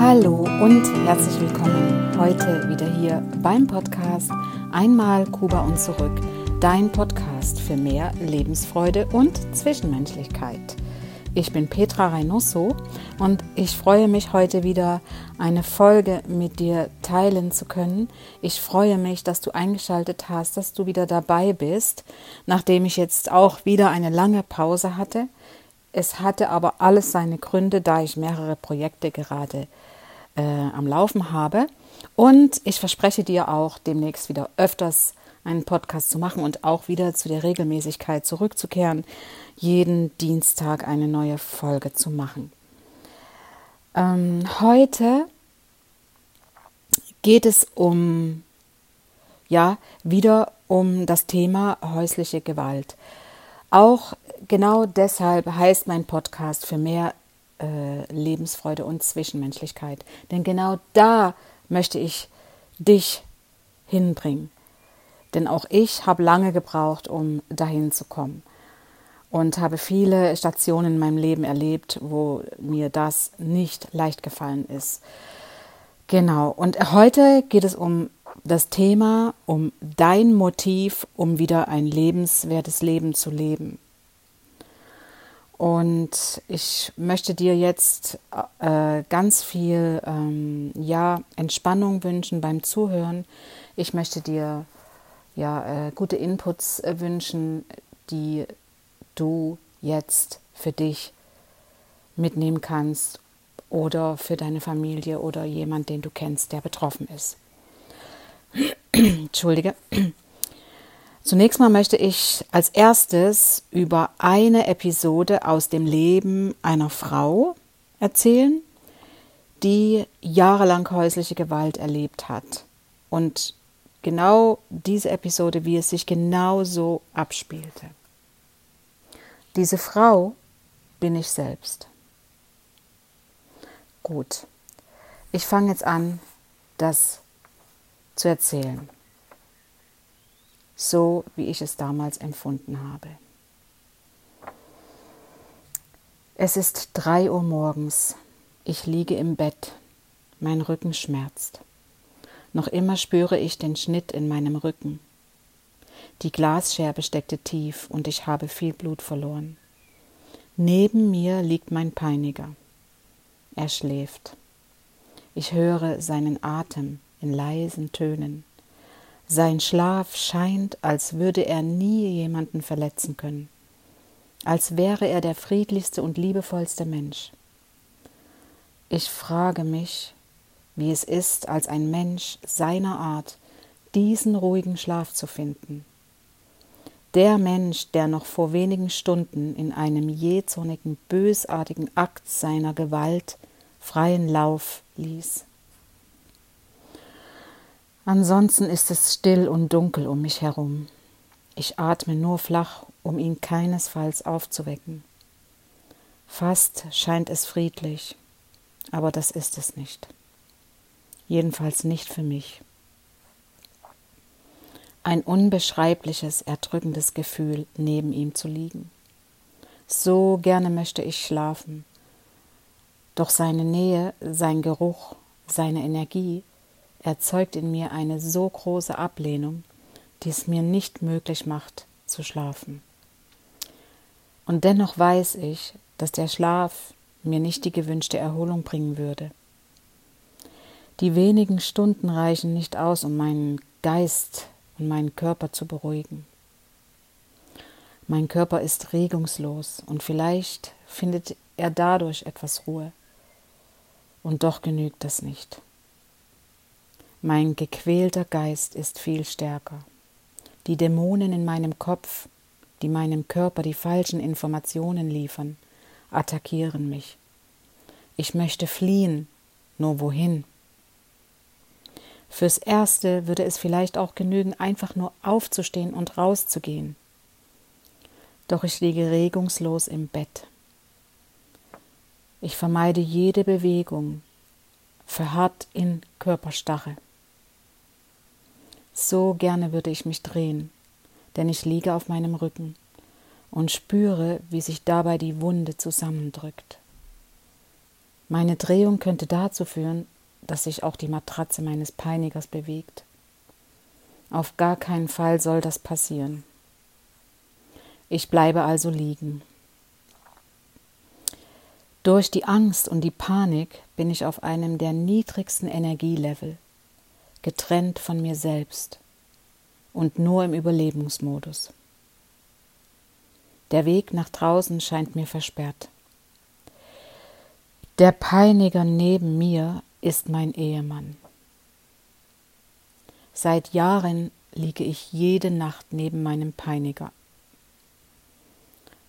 Hallo und herzlich willkommen heute wieder hier beim Podcast Einmal Kuba und zurück, dein Podcast für mehr Lebensfreude und Zwischenmenschlichkeit. Ich bin Petra Reynoso und ich freue mich heute wieder eine Folge mit dir teilen zu können. Ich freue mich, dass du eingeschaltet hast, dass du wieder dabei bist, nachdem ich jetzt auch wieder eine lange Pause hatte. Es hatte aber alles seine Gründe, da ich mehrere Projekte gerade äh, am Laufen habe. Und ich verspreche dir auch demnächst wieder öfters einen Podcast zu machen und auch wieder zu der Regelmäßigkeit zurückzukehren, jeden Dienstag eine neue Folge zu machen. Ähm, heute geht es um, ja, wieder um das Thema häusliche Gewalt. Auch genau deshalb heißt mein Podcast für mehr äh, Lebensfreude und Zwischenmenschlichkeit. Denn genau da möchte ich dich hinbringen. Denn auch ich habe lange gebraucht, um dahin zu kommen. Und habe viele Stationen in meinem Leben erlebt, wo mir das nicht leicht gefallen ist. Genau. Und heute geht es um das Thema, um dein Motiv, um wieder ein lebenswertes Leben zu leben. Und ich möchte dir jetzt äh, ganz viel ähm, ja, Entspannung wünschen beim Zuhören. Ich möchte dir ja, äh, gute Inputs äh, wünschen, die du jetzt für dich mitnehmen kannst oder für deine Familie oder jemand, den du kennst, der betroffen ist. Entschuldige. Zunächst mal möchte ich als erstes über eine Episode aus dem Leben einer Frau erzählen, die jahrelang häusliche Gewalt erlebt hat. Und genau diese Episode, wie es sich genau so abspielte. Diese Frau bin ich selbst. Gut, ich fange jetzt an, das zu erzählen so wie ich es damals empfunden habe. Es ist drei Uhr morgens. Ich liege im Bett. Mein Rücken schmerzt. Noch immer spüre ich den Schnitt in meinem Rücken. Die Glasscherbe steckte tief und ich habe viel Blut verloren. Neben mir liegt mein Peiniger. Er schläft. Ich höre seinen Atem in leisen Tönen. Sein Schlaf scheint, als würde er nie jemanden verletzen können, als wäre er der friedlichste und liebevollste Mensch. Ich frage mich, wie es ist, als ein Mensch seiner Art diesen ruhigen Schlaf zu finden. Der Mensch, der noch vor wenigen Stunden in einem jähzornigen, bösartigen Akt seiner Gewalt freien Lauf ließ. Ansonsten ist es still und dunkel um mich herum. Ich atme nur flach, um ihn keinesfalls aufzuwecken. Fast scheint es friedlich, aber das ist es nicht. Jedenfalls nicht für mich. Ein unbeschreibliches, erdrückendes Gefühl, neben ihm zu liegen. So gerne möchte ich schlafen, doch seine Nähe, sein Geruch, seine Energie erzeugt in mir eine so große Ablehnung, die es mir nicht möglich macht zu schlafen. Und dennoch weiß ich, dass der Schlaf mir nicht die gewünschte Erholung bringen würde. Die wenigen Stunden reichen nicht aus, um meinen Geist und meinen Körper zu beruhigen. Mein Körper ist regungslos und vielleicht findet er dadurch etwas Ruhe. Und doch genügt das nicht. Mein gequälter Geist ist viel stärker. Die Dämonen in meinem Kopf, die meinem Körper die falschen Informationen liefern, attackieren mich. Ich möchte fliehen, nur wohin? Fürs Erste würde es vielleicht auch genügen, einfach nur aufzustehen und rauszugehen. Doch ich liege regungslos im Bett. Ich vermeide jede Bewegung, verharrt in Körperstarre. So gerne würde ich mich drehen, denn ich liege auf meinem Rücken und spüre, wie sich dabei die Wunde zusammendrückt. Meine Drehung könnte dazu führen, dass sich auch die Matratze meines Peinigers bewegt. Auf gar keinen Fall soll das passieren. Ich bleibe also liegen. Durch die Angst und die Panik bin ich auf einem der niedrigsten Energielevel, getrennt von mir selbst und nur im Überlebensmodus. Der Weg nach draußen scheint mir versperrt. Der Peiniger neben mir ist mein Ehemann. Seit Jahren liege ich jede Nacht neben meinem Peiniger.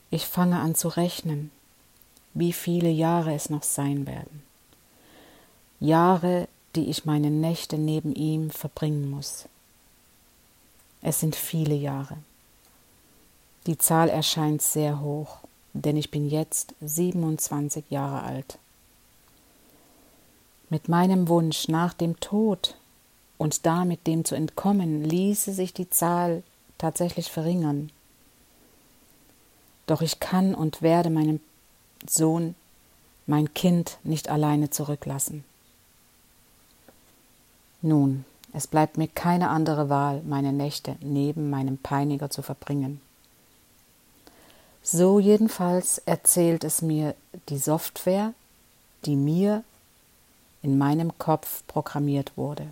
Ich fange an zu rechnen, wie viele Jahre es noch sein werden. Jahre, die ich meine Nächte neben ihm verbringen muss. Es sind viele Jahre. Die Zahl erscheint sehr hoch, denn ich bin jetzt 27 Jahre alt. Mit meinem Wunsch nach dem Tod und damit dem zu entkommen, ließe sich die Zahl tatsächlich verringern. Doch ich kann und werde meinen Sohn, mein Kind nicht alleine zurücklassen. Nun, es bleibt mir keine andere Wahl, meine Nächte neben meinem Peiniger zu verbringen. So jedenfalls erzählt es mir die Software, die mir in meinem Kopf programmiert wurde.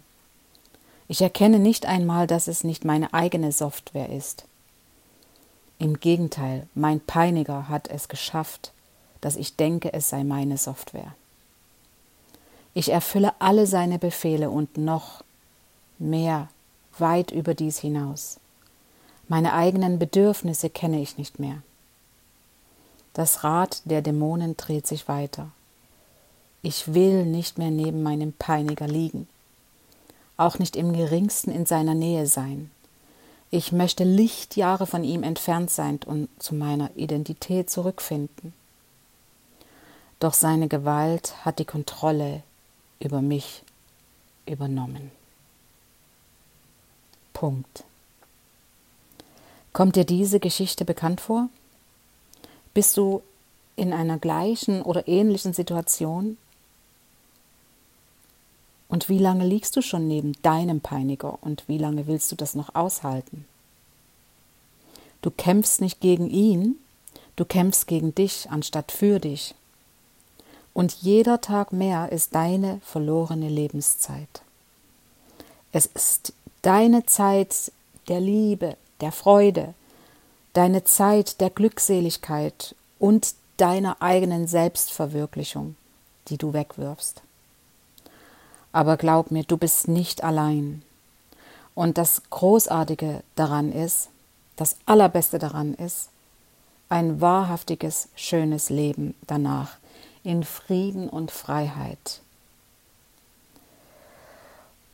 Ich erkenne nicht einmal, dass es nicht meine eigene Software ist. Im Gegenteil, mein Peiniger hat es geschafft, dass ich denke, es sei meine Software. Ich erfülle alle seine Befehle und noch mehr, weit über dies hinaus. Meine eigenen Bedürfnisse kenne ich nicht mehr. Das Rad der Dämonen dreht sich weiter. Ich will nicht mehr neben meinem Peiniger liegen, auch nicht im geringsten in seiner Nähe sein. Ich möchte Lichtjahre von ihm entfernt sein und zu meiner Identität zurückfinden. Doch seine Gewalt hat die Kontrolle über mich übernommen. Punkt. Kommt dir diese Geschichte bekannt vor? Bist du in einer gleichen oder ähnlichen Situation? Und wie lange liegst du schon neben deinem Peiniger und wie lange willst du das noch aushalten? Du kämpfst nicht gegen ihn, du kämpfst gegen dich anstatt für dich. Und jeder Tag mehr ist deine verlorene Lebenszeit. Es ist deine Zeit der Liebe, der Freude, deine Zeit der Glückseligkeit und deiner eigenen Selbstverwirklichung, die du wegwirfst. Aber glaub mir, du bist nicht allein. Und das Großartige daran ist, das Allerbeste daran ist, ein wahrhaftiges, schönes Leben danach in Frieden und Freiheit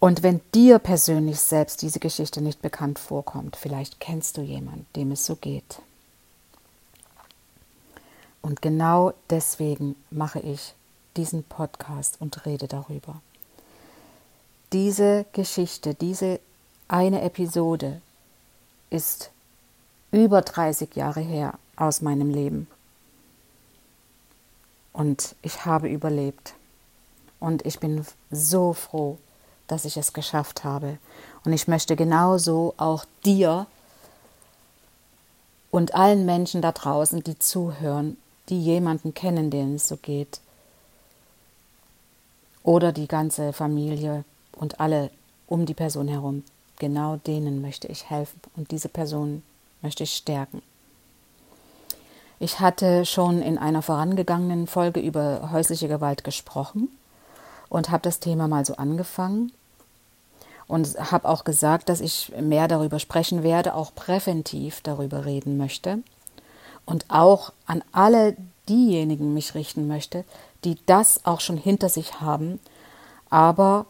und wenn dir persönlich selbst diese Geschichte nicht bekannt vorkommt, vielleicht kennst du jemanden, dem es so geht. Und genau deswegen mache ich diesen Podcast und rede darüber. Diese Geschichte, diese eine Episode ist über 30 Jahre her aus meinem Leben. Und ich habe überlebt. Und ich bin so froh, dass ich es geschafft habe. Und ich möchte genauso auch dir und allen Menschen da draußen, die zuhören, die jemanden kennen, denen es so geht, oder die ganze Familie und alle um die Person herum, genau denen möchte ich helfen und diese Person möchte ich stärken. Ich hatte schon in einer vorangegangenen Folge über häusliche Gewalt gesprochen und habe das Thema mal so angefangen und habe auch gesagt, dass ich mehr darüber sprechen werde, auch präventiv darüber reden möchte und auch an alle diejenigen mich richten möchte, die das auch schon hinter sich haben, aber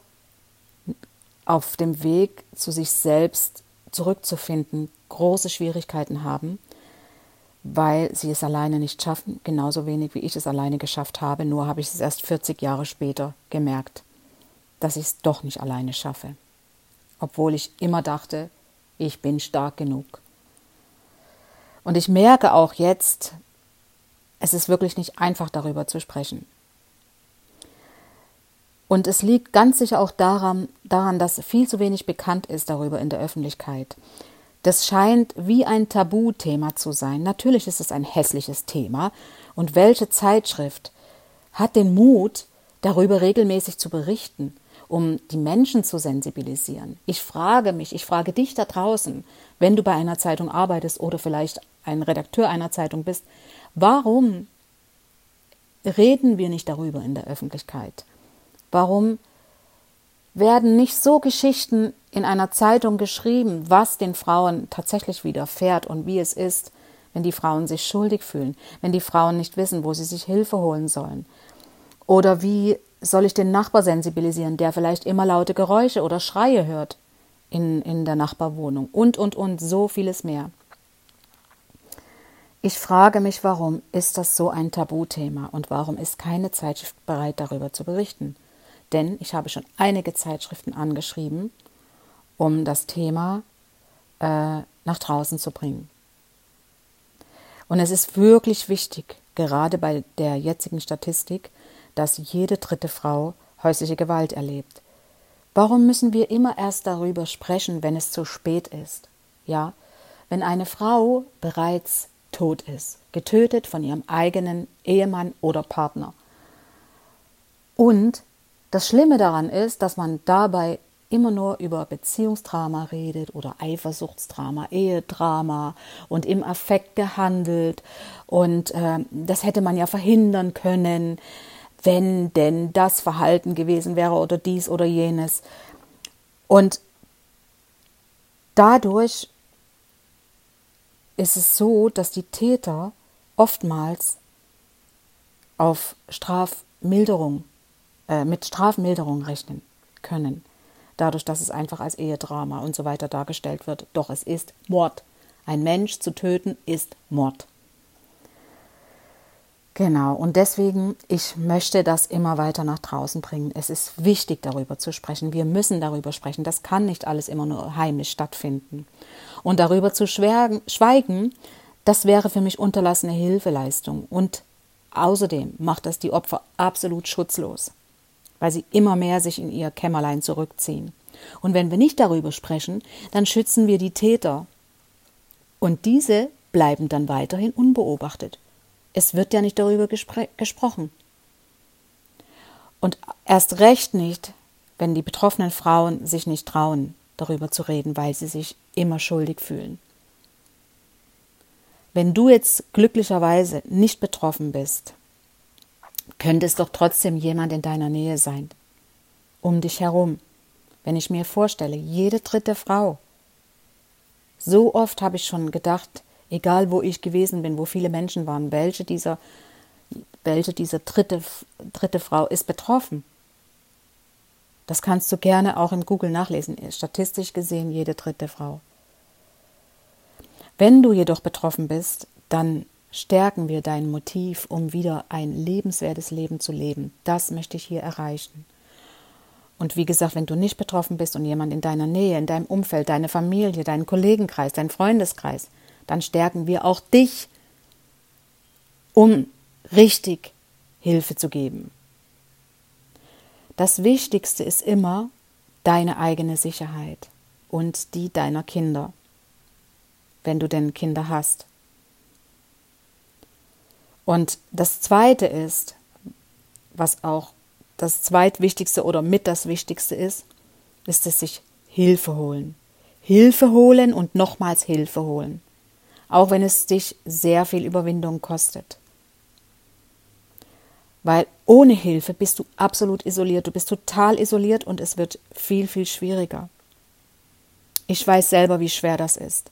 auf dem Weg zu sich selbst zurückzufinden große Schwierigkeiten haben, weil sie es alleine nicht schaffen, genauso wenig wie ich es alleine geschafft habe, nur habe ich es erst 40 Jahre später gemerkt, dass ich es doch nicht alleine schaffe obwohl ich immer dachte, ich bin stark genug. Und ich merke auch jetzt, es ist wirklich nicht einfach darüber zu sprechen. Und es liegt ganz sicher auch daran, daran, dass viel zu wenig bekannt ist darüber in der Öffentlichkeit. Das scheint wie ein Tabuthema zu sein. Natürlich ist es ein hässliches Thema. Und welche Zeitschrift hat den Mut, darüber regelmäßig zu berichten, um die Menschen zu sensibilisieren? Ich frage mich, ich frage dich da draußen, wenn du bei einer Zeitung arbeitest oder vielleicht ein Redakteur einer Zeitung bist, warum reden wir nicht darüber in der Öffentlichkeit? Warum werden nicht so Geschichten in einer Zeitung geschrieben, was den Frauen tatsächlich widerfährt und wie es ist, wenn die Frauen sich schuldig fühlen, wenn die Frauen nicht wissen, wo sie sich Hilfe holen sollen? Oder wie soll ich den Nachbar sensibilisieren, der vielleicht immer laute Geräusche oder Schreie hört in, in der Nachbarwohnung und, und, und, so vieles mehr. Ich frage mich, warum ist das so ein Tabuthema und warum ist keine Zeitschrift bereit, darüber zu berichten? denn ich habe schon einige Zeitschriften angeschrieben, um das Thema äh, nach draußen zu bringen. Und es ist wirklich wichtig, gerade bei der jetzigen Statistik, dass jede dritte Frau häusliche Gewalt erlebt. Warum müssen wir immer erst darüber sprechen, wenn es zu spät ist? Ja, wenn eine Frau bereits tot ist, getötet von ihrem eigenen Ehemann oder Partner. Und das Schlimme daran ist, dass man dabei immer nur über Beziehungsdrama redet oder Eifersuchtsdrama, Ehedrama und im Affekt gehandelt. Und äh, das hätte man ja verhindern können, wenn denn das Verhalten gewesen wäre oder dies oder jenes. Und dadurch ist es so, dass die Täter oftmals auf Strafmilderung äh, mit Strafmilderung rechnen können. Dadurch, dass es einfach als Ehedrama und so weiter dargestellt wird. Doch es ist Mord. Ein Mensch zu töten ist Mord. Genau, und deswegen, ich möchte das immer weiter nach draußen bringen. Es ist wichtig, darüber zu sprechen. Wir müssen darüber sprechen. Das kann nicht alles immer nur heimlich stattfinden. Und darüber zu schweigen, das wäre für mich unterlassene Hilfeleistung. Und außerdem macht das die Opfer absolut schutzlos weil sie immer mehr sich in ihr Kämmerlein zurückziehen. Und wenn wir nicht darüber sprechen, dann schützen wir die Täter. Und diese bleiben dann weiterhin unbeobachtet. Es wird ja nicht darüber gesprochen. Und erst recht nicht, wenn die betroffenen Frauen sich nicht trauen, darüber zu reden, weil sie sich immer schuldig fühlen. Wenn du jetzt glücklicherweise nicht betroffen bist, könnte es doch trotzdem jemand in deiner Nähe sein, um dich herum. Wenn ich mir vorstelle, jede dritte Frau. So oft habe ich schon gedacht, egal wo ich gewesen bin, wo viele Menschen waren, welche dieser, welche dieser dritte, dritte Frau ist betroffen. Das kannst du gerne auch im Google nachlesen. Statistisch gesehen jede dritte Frau. Wenn du jedoch betroffen bist, dann stärken wir dein Motiv, um wieder ein lebenswertes Leben zu leben. Das möchte ich hier erreichen. Und wie gesagt, wenn du nicht betroffen bist und jemand in deiner Nähe, in deinem Umfeld, deine Familie, deinen Kollegenkreis, dein Freundeskreis, dann stärken wir auch dich, um richtig Hilfe zu geben. Das Wichtigste ist immer deine eigene Sicherheit und die deiner Kinder, wenn du denn Kinder hast. Und das Zweite ist, was auch das zweitwichtigste oder mit das Wichtigste ist, ist es sich Hilfe holen. Hilfe holen und nochmals Hilfe holen. Auch wenn es dich sehr viel Überwindung kostet. Weil ohne Hilfe bist du absolut isoliert. Du bist total isoliert und es wird viel, viel schwieriger. Ich weiß selber, wie schwer das ist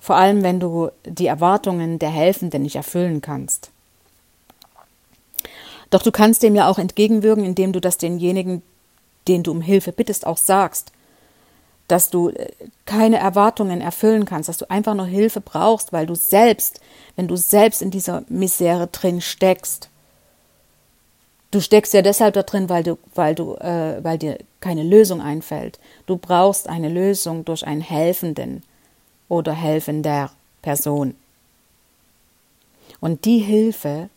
vor allem wenn du die Erwartungen der Helfenden nicht erfüllen kannst. Doch du kannst dem ja auch entgegenwirken, indem du das denjenigen, den du um Hilfe bittest, auch sagst, dass du äh, keine Erwartungen erfüllen kannst, dass du einfach nur Hilfe brauchst, weil du selbst, wenn du selbst in dieser Misere drin steckst, du steckst ja deshalb da drin, weil du, weil du, äh, weil dir keine Lösung einfällt. Du brauchst eine Lösung durch einen Helfenden, oder helfender Person. Und die Hilfe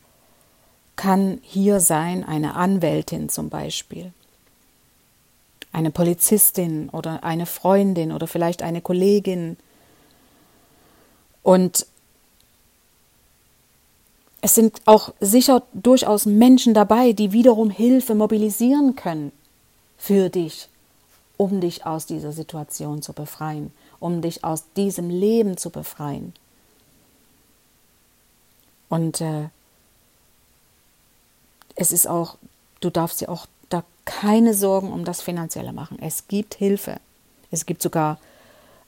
kann hier sein eine Anwältin zum Beispiel, eine Polizistin oder eine Freundin oder vielleicht eine Kollegin. Und es sind auch sicher durchaus Menschen dabei, die wiederum Hilfe mobilisieren können für dich, um dich aus dieser Situation zu befreien, um dich aus diesem Leben zu befreien. Und äh, es ist auch, du darfst dir auch da keine Sorgen um das Finanzielle machen. Es gibt Hilfe. Es gibt sogar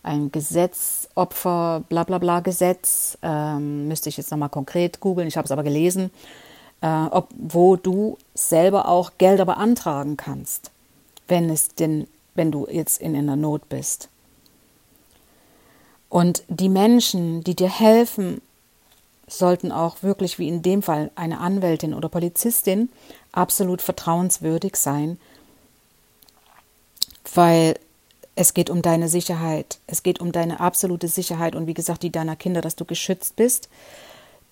ein Gesetz, Opfer, bla bla bla Gesetz, ähm, müsste ich jetzt nochmal konkret googeln, ich habe es aber gelesen, äh, ob, wo du selber auch Gelder beantragen kannst, wenn es denn, wenn du jetzt in einer Not bist. Und die Menschen, die dir helfen, sollten auch wirklich, wie in dem Fall eine Anwältin oder Polizistin, absolut vertrauenswürdig sein, weil es geht um deine Sicherheit, es geht um deine absolute Sicherheit und wie gesagt die deiner Kinder, dass du geschützt bist,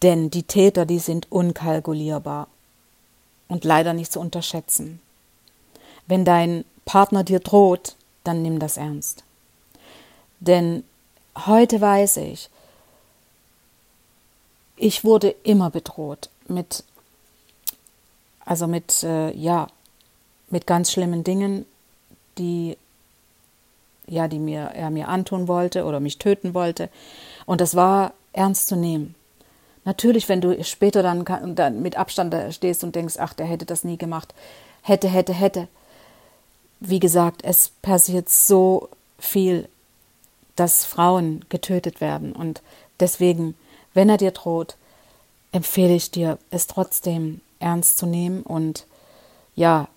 denn die Täter, die sind unkalkulierbar und leider nicht zu unterschätzen. Wenn dein Partner dir droht, dann nimm das ernst. Denn heute weiß ich, ich wurde immer bedroht mit, also mit, äh, ja, mit ganz schlimmen Dingen, die, ja, die mir, er mir antun wollte oder mich töten wollte. Und das war ernst zu nehmen. Natürlich, wenn du später dann, dann mit Abstand da stehst und denkst, ach, der hätte das nie gemacht, hätte, hätte, hätte. Wie gesagt, es passiert so viel, dass Frauen getötet werden. Und deswegen wenn er dir droht, empfehle ich dir, es trotzdem ernst zu nehmen und ja,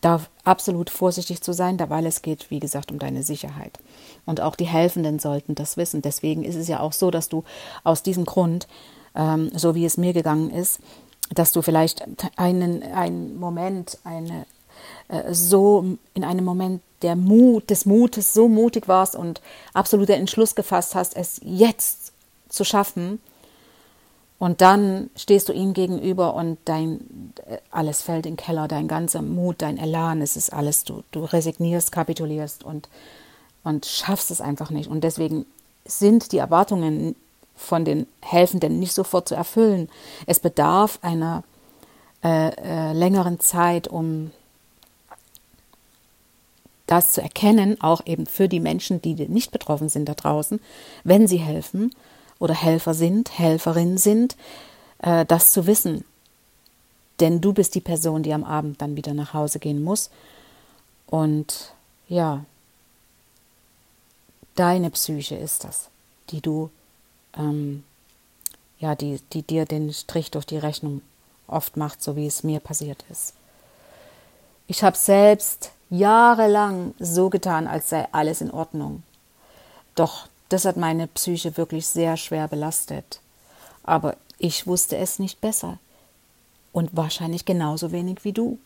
da absolut vorsichtig zu sein, da weil es geht, wie gesagt, um deine Sicherheit. Und auch die Helfenden sollten das wissen. Deswegen ist es ja auch so, dass du aus diesem Grund, ähm, so wie es mir gegangen ist, dass du vielleicht einen, einen Moment, eine äh, so in einem Moment der Mut, des Mutes so mutig warst und absoluter Entschluss gefasst hast, es jetzt zu schaffen. Und dann stehst du ihm gegenüber und dein alles fällt in den Keller, dein ganzer Mut, dein Elan, es ist alles, du, du resignierst, kapitulierst und, und schaffst es einfach nicht. Und deswegen sind die Erwartungen von den Helfenden nicht sofort zu erfüllen. Es bedarf einer äh, äh, längeren Zeit, um das zu erkennen, auch eben für die Menschen, die nicht betroffen sind da draußen, wenn sie helfen oder Helfer sind, Helferin sind, äh, das zu wissen. Denn du bist die Person, die am Abend dann wieder nach Hause gehen muss. Und ja, deine Psyche ist das, die du, ähm, ja, die, die dir den Strich durch die Rechnung oft macht, so wie es mir passiert ist. Ich habe selbst jahrelang so getan, als sei alles in Ordnung. Doch das hat meine Psyche wirklich sehr schwer belastet. Aber ich wusste es nicht besser. Und wahrscheinlich genauso wenig wie du.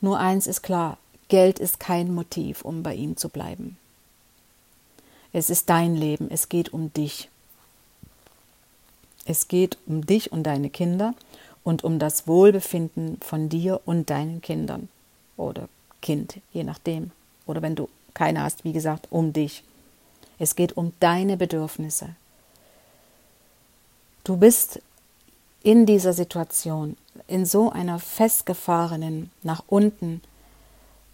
Nur eins ist klar, Geld ist kein Motiv, um bei ihm zu bleiben. Es ist dein Leben, es geht um dich. Es geht um dich und deine Kinder und um das Wohlbefinden von dir und deinen Kindern oder Kind, je nachdem. Oder wenn du keine hast, wie gesagt, um dich. Es geht um deine Bedürfnisse. Du bist in dieser Situation, in so einer festgefahrenen, nach unten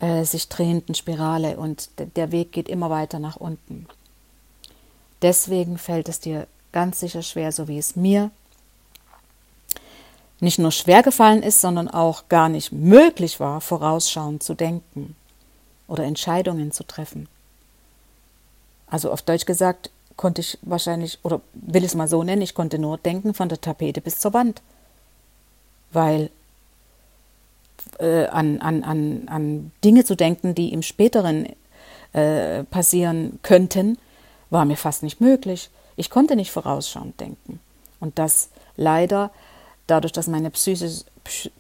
äh, sich drehenden Spirale und der Weg geht immer weiter nach unten. Deswegen fällt es dir ganz sicher schwer, so wie es mir nicht nur schwer gefallen ist, sondern auch gar nicht möglich war, vorausschauend zu denken oder Entscheidungen zu treffen. Also auf Deutsch gesagt, konnte ich wahrscheinlich, oder will ich es mal so nennen, ich konnte nur denken von der Tapete bis zur Wand. Weil äh, an, an, an, an Dinge zu denken, die im späteren äh, passieren könnten, war mir fast nicht möglich. Ich konnte nicht vorausschauend denken. Und das leider, dadurch, dass meine Psyche,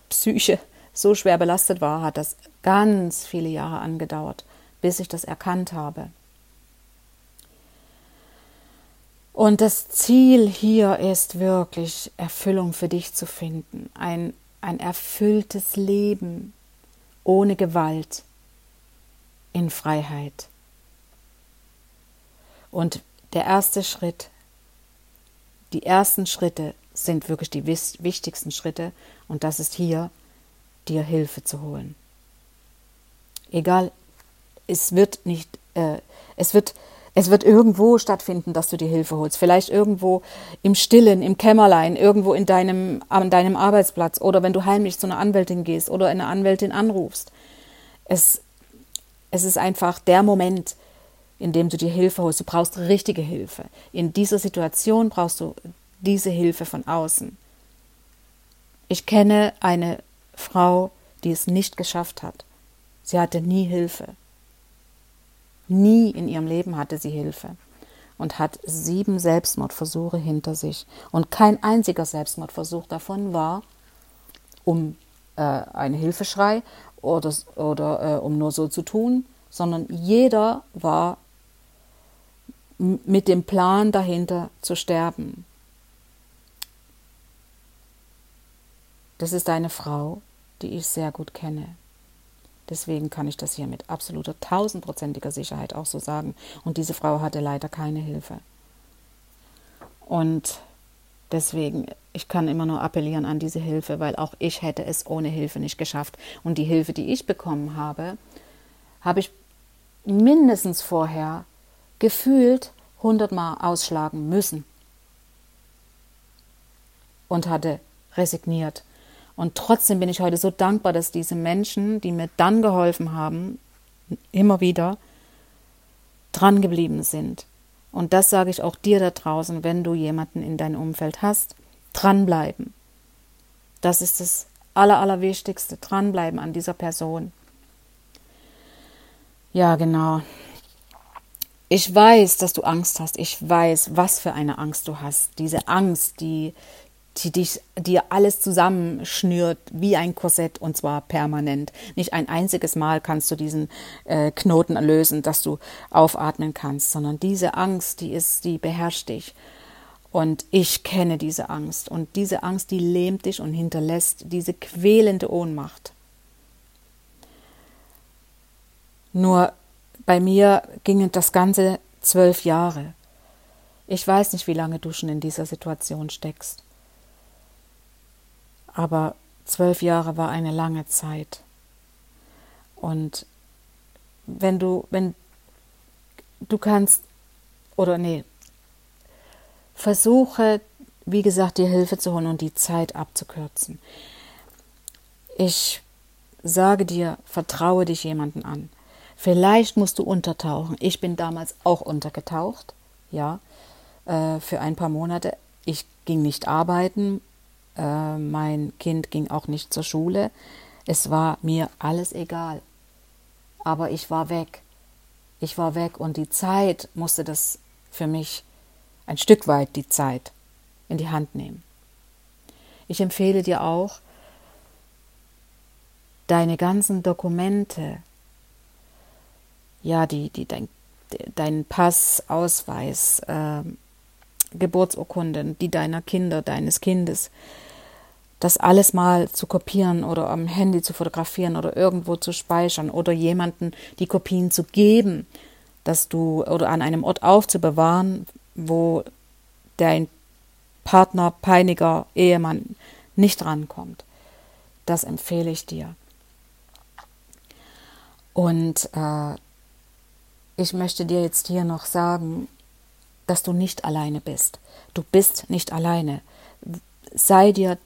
Psyche so schwer belastet war, hat das ganz viele Jahre angedauert, bis ich das erkannt habe. Und das Ziel hier ist wirklich Erfüllung für dich zu finden, ein, ein erfülltes Leben ohne Gewalt in Freiheit. Und der erste Schritt, die ersten Schritte sind wirklich die wichtigsten Schritte und das ist hier, dir Hilfe zu holen. Egal, es wird nicht, äh, es wird, es wird irgendwo stattfinden, dass du dir Hilfe holst. Vielleicht irgendwo im Stillen, im Kämmerlein, irgendwo in deinem, an deinem Arbeitsplatz oder wenn du heimlich zu einer Anwältin gehst oder eine Anwältin anrufst. Es, es ist einfach der Moment, in dem du dir Hilfe holst. Du brauchst richtige Hilfe. In dieser Situation brauchst du diese Hilfe von außen. Ich kenne eine Frau, die es nicht geschafft hat. Sie hatte nie Hilfe. Nie in ihrem Leben hatte sie Hilfe und hat sieben Selbstmordversuche hinter sich. Und kein einziger Selbstmordversuch davon war um äh, ein Hilfeschrei oder, oder äh, um nur so zu tun, sondern jeder war mit dem Plan dahinter zu sterben. Das ist eine Frau, die ich sehr gut kenne. Deswegen kann ich das hier mit absoluter tausendprozentiger Sicherheit auch so sagen. Und diese Frau hatte leider keine Hilfe. Und deswegen, ich kann immer nur appellieren an diese Hilfe, weil auch ich hätte es ohne Hilfe nicht geschafft. Und die Hilfe, die ich bekommen habe, habe ich mindestens vorher gefühlt hundertmal ausschlagen müssen. Und hatte resigniert und trotzdem bin ich heute so dankbar, dass diese Menschen, die mir dann geholfen haben, immer wieder dran geblieben sind. Und das sage ich auch dir da draußen, wenn du jemanden in deinem Umfeld hast, dranbleiben. Das ist das Aller, Allerwichtigste, dranbleiben an dieser Person. Ja, genau. Ich weiß, dass du Angst hast. Ich weiß, was für eine Angst du hast. Diese Angst, die die dich, dir alles zusammenschnürt wie ein Korsett und zwar permanent. Nicht ein einziges Mal kannst du diesen äh, Knoten lösen, dass du aufatmen kannst, sondern diese Angst, die ist, die beherrscht dich. Und ich kenne diese Angst. Und diese Angst, die lähmt dich und hinterlässt diese quälende Ohnmacht. Nur bei mir ging das Ganze zwölf Jahre. Ich weiß nicht, wie lange du schon in dieser Situation steckst aber zwölf Jahre war eine lange Zeit. Und wenn du, wenn du kannst, oder nee, versuche, wie gesagt, dir Hilfe zu holen und die Zeit abzukürzen. Ich sage dir, vertraue dich jemanden an. Vielleicht musst du untertauchen. Ich bin damals auch untergetaucht, ja, äh, für ein paar Monate. Ich ging nicht arbeiten, äh, mein Kind ging auch nicht zur Schule. Es war mir alles egal. Aber ich war weg. Ich war weg und die Zeit musste das für mich ein Stück weit die Zeit in die Hand nehmen. Ich empfehle dir auch, deine ganzen Dokumente, ja, die, die, dein, dein Pass, Ausweis, äh, Geburtsurkunden, die deiner Kinder, deines Kindes, das alles mal zu kopieren oder am Handy zu fotografieren oder irgendwo zu speichern oder jemanden die Kopien zu geben, dass du oder an einem Ort aufzubewahren, wo dein Partner, Peiniger, Ehemann nicht rankommt. Das empfehle ich dir. Und äh, ich möchte dir jetzt hier noch sagen, dass du nicht alleine bist. Du bist nicht alleine. Sei dir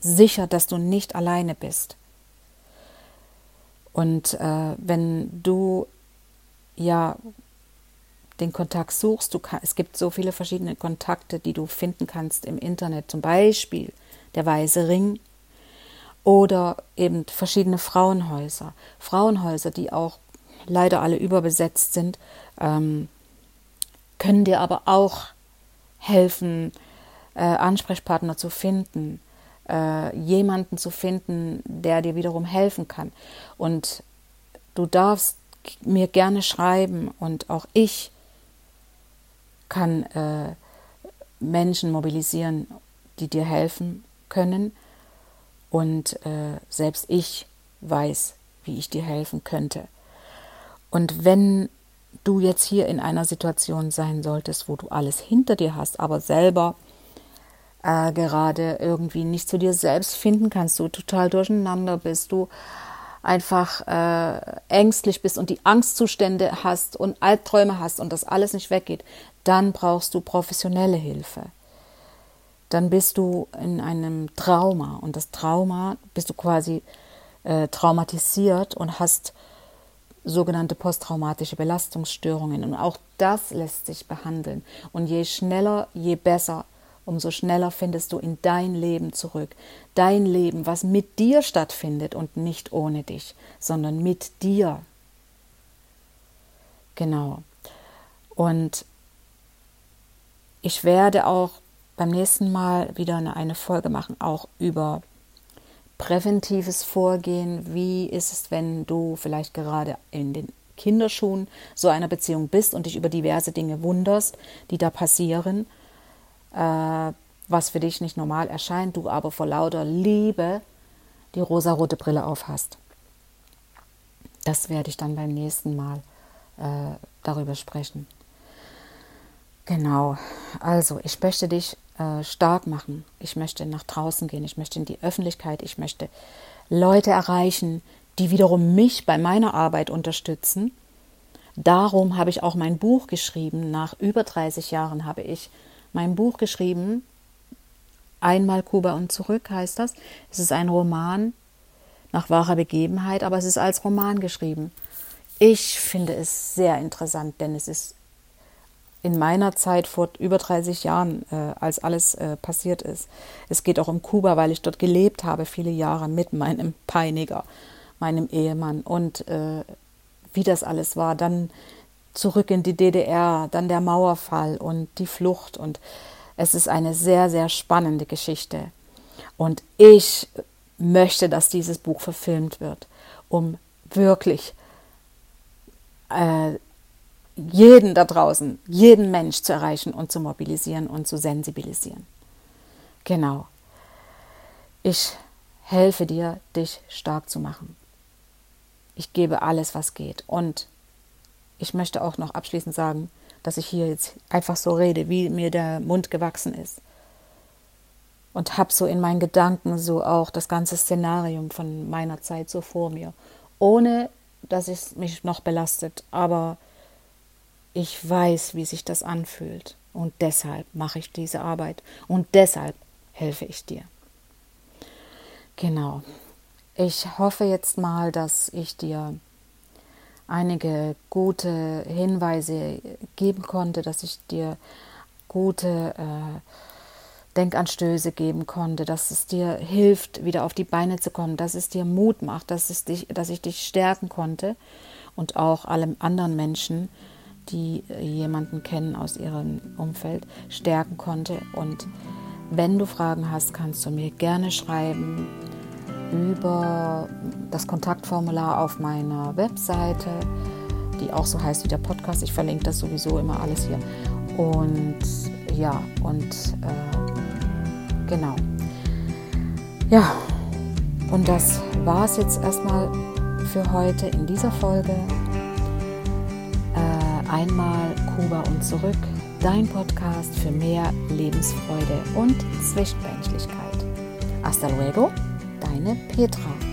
sicher, dass du nicht alleine bist. Und äh, wenn du ja den Kontakt suchst, du kann, es gibt so viele verschiedene Kontakte, die du finden kannst im Internet, zum Beispiel der Weiße Ring oder eben verschiedene Frauenhäuser. Frauenhäuser, die auch leider alle überbesetzt sind, ähm, können dir aber auch helfen, äh, Ansprechpartner zu finden äh, jemanden zu finden, der dir wiederum helfen kann. Und du darfst mir gerne schreiben und auch ich kann äh, Menschen mobilisieren, die dir helfen können. Und äh, selbst ich weiß, wie ich dir helfen könnte. Und wenn du jetzt hier in einer Situation sein solltest, wo du alles hinter dir hast, aber selber äh, gerade irgendwie nicht zu dir selbst finden kannst, du total durcheinander bist, du einfach äh, ängstlich bist und die Angstzustände hast und Albträume hast und das alles nicht weggeht, dann brauchst du professionelle Hilfe. Dann bist du in einem Trauma und das Trauma bist du quasi äh, traumatisiert und hast sogenannte posttraumatische Belastungsstörungen. Und auch das lässt sich behandeln. Und je schneller, je besser, umso schneller findest du in dein Leben zurück. Dein Leben, was mit dir stattfindet und nicht ohne dich, sondern mit dir. Genau. Und ich werde auch beim nächsten Mal wieder eine Folge machen, auch über präventives Vorgehen. Wie ist es, wenn du vielleicht gerade in den Kinderschuhen so einer Beziehung bist und dich über diverse Dinge wunderst, die da passieren, äh, was für dich nicht normal erscheint, du aber vor lauter Liebe die rosarote Brille aufhast. Das werde ich dann beim nächsten Mal äh, darüber sprechen. Genau, also ich möchte dich äh, stark machen. Ich möchte nach draußen gehen, ich möchte in die Öffentlichkeit, ich möchte Leute erreichen, die wiederum mich bei meiner Arbeit unterstützen. Darum habe ich auch mein Buch geschrieben. Nach über 30 Jahren habe ich mein Buch geschrieben. Einmal Kuba und zurück heißt das. Es ist ein Roman nach wahrer Begebenheit, aber es ist als Roman geschrieben. Ich finde es sehr interessant, denn es ist in meiner Zeit vor über 30 Jahren, äh, als alles äh, passiert ist. Es geht auch um Kuba, weil ich dort gelebt habe, viele Jahre mit meinem Peiniger, meinem Ehemann und äh, wie das alles war. Dann zurück in die DDR, dann der Mauerfall und die Flucht und es ist eine sehr, sehr spannende Geschichte. Und ich möchte, dass dieses Buch verfilmt wird, um wirklich äh, jeden da draußen, jeden Mensch zu erreichen und zu mobilisieren und zu sensibilisieren. Genau. Ich helfe dir, dich stark zu machen. Ich gebe alles, was geht. Und ich möchte auch noch abschließend sagen, dass ich hier jetzt einfach so rede, wie mir der Mund gewachsen ist. Und habe so in meinen Gedanken so auch das ganze Szenarium von meiner Zeit so vor mir, ohne dass es mich noch belastet. Aber ich weiß, wie sich das anfühlt. Und deshalb mache ich diese Arbeit. Und deshalb helfe ich dir. Genau. Ich hoffe jetzt mal, dass ich dir einige gute Hinweise geben konnte, dass ich dir gute äh, Denkanstöße geben konnte, dass es dir hilft, wieder auf die Beine zu kommen, dass es dir Mut macht, dass, es dich, dass ich dich stärken konnte und auch allem anderen Menschen, die äh, jemanden kennen aus ihrem Umfeld, stärken konnte. Und wenn du Fragen hast, kannst du mir gerne schreiben über das Kontaktformular auf meiner Webseite, die auch so heißt wie der Podcast. Ich verlinke das sowieso immer alles hier. Und ja, und äh, genau. Ja, und das war es jetzt erstmal für heute in dieser Folge. Einmal Kuba und zurück, dein Podcast für mehr Lebensfreude und Zwischenmenschlichkeit. Hasta luego, deine Petra.